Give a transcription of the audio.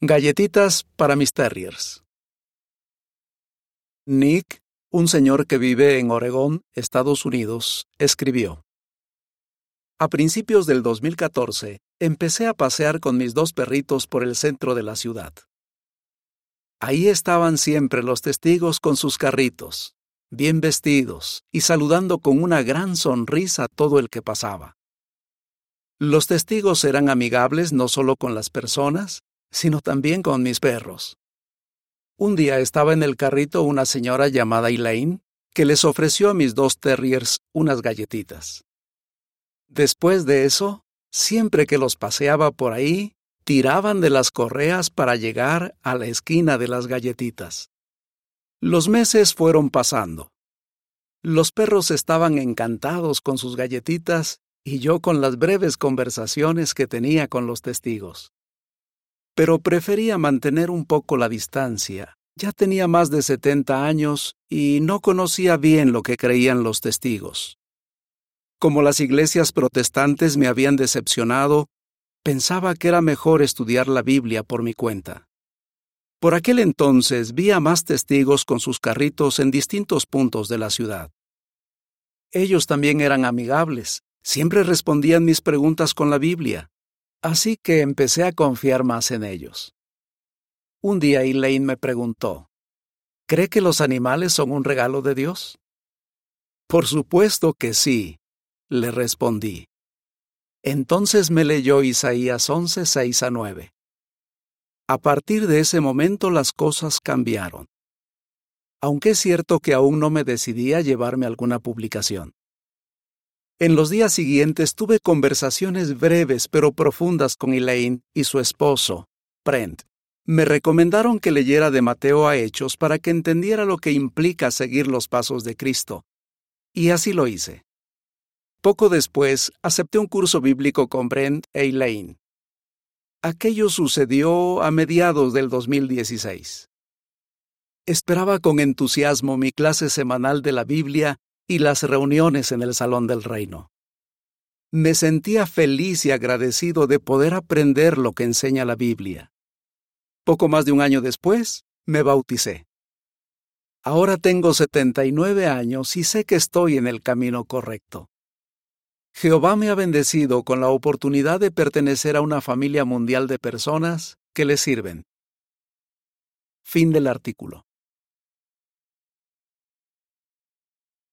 Galletitas para mis terriers. Nick, un señor que vive en Oregón, Estados Unidos, escribió. A principios del 2014, empecé a pasear con mis dos perritos por el centro de la ciudad. Ahí estaban siempre los testigos con sus carritos, bien vestidos y saludando con una gran sonrisa a todo el que pasaba. Los testigos eran amigables no solo con las personas, sino también con mis perros. Un día estaba en el carrito una señora llamada Elaine que les ofreció a mis dos terriers unas galletitas. Después de eso, siempre que los paseaba por ahí, tiraban de las correas para llegar a la esquina de las galletitas. Los meses fueron pasando. Los perros estaban encantados con sus galletitas y yo con las breves conversaciones que tenía con los testigos pero prefería mantener un poco la distancia. Ya tenía más de setenta años y no conocía bien lo que creían los testigos. Como las iglesias protestantes me habían decepcionado, pensaba que era mejor estudiar la Biblia por mi cuenta. Por aquel entonces vi a más testigos con sus carritos en distintos puntos de la ciudad. Ellos también eran amigables, siempre respondían mis preguntas con la Biblia. Así que empecé a confiar más en ellos. Un día Elaine me preguntó, ¿cree que los animales son un regalo de Dios? Por supuesto que sí, le respondí. Entonces me leyó Isaías 11, 6 a 9. A partir de ese momento las cosas cambiaron. Aunque es cierto que aún no me decidía a llevarme alguna publicación. En los días siguientes tuve conversaciones breves pero profundas con Elaine y su esposo, Brent. Me recomendaron que leyera de Mateo a Hechos para que entendiera lo que implica seguir los pasos de Cristo. Y así lo hice. Poco después, acepté un curso bíblico con Brent e Elaine. Aquello sucedió a mediados del 2016. Esperaba con entusiasmo mi clase semanal de la Biblia y las reuniones en el Salón del Reino. Me sentía feliz y agradecido de poder aprender lo que enseña la Biblia. Poco más de un año después, me bauticé. Ahora tengo 79 años y sé que estoy en el camino correcto. Jehová me ha bendecido con la oportunidad de pertenecer a una familia mundial de personas que le sirven. Fin del artículo.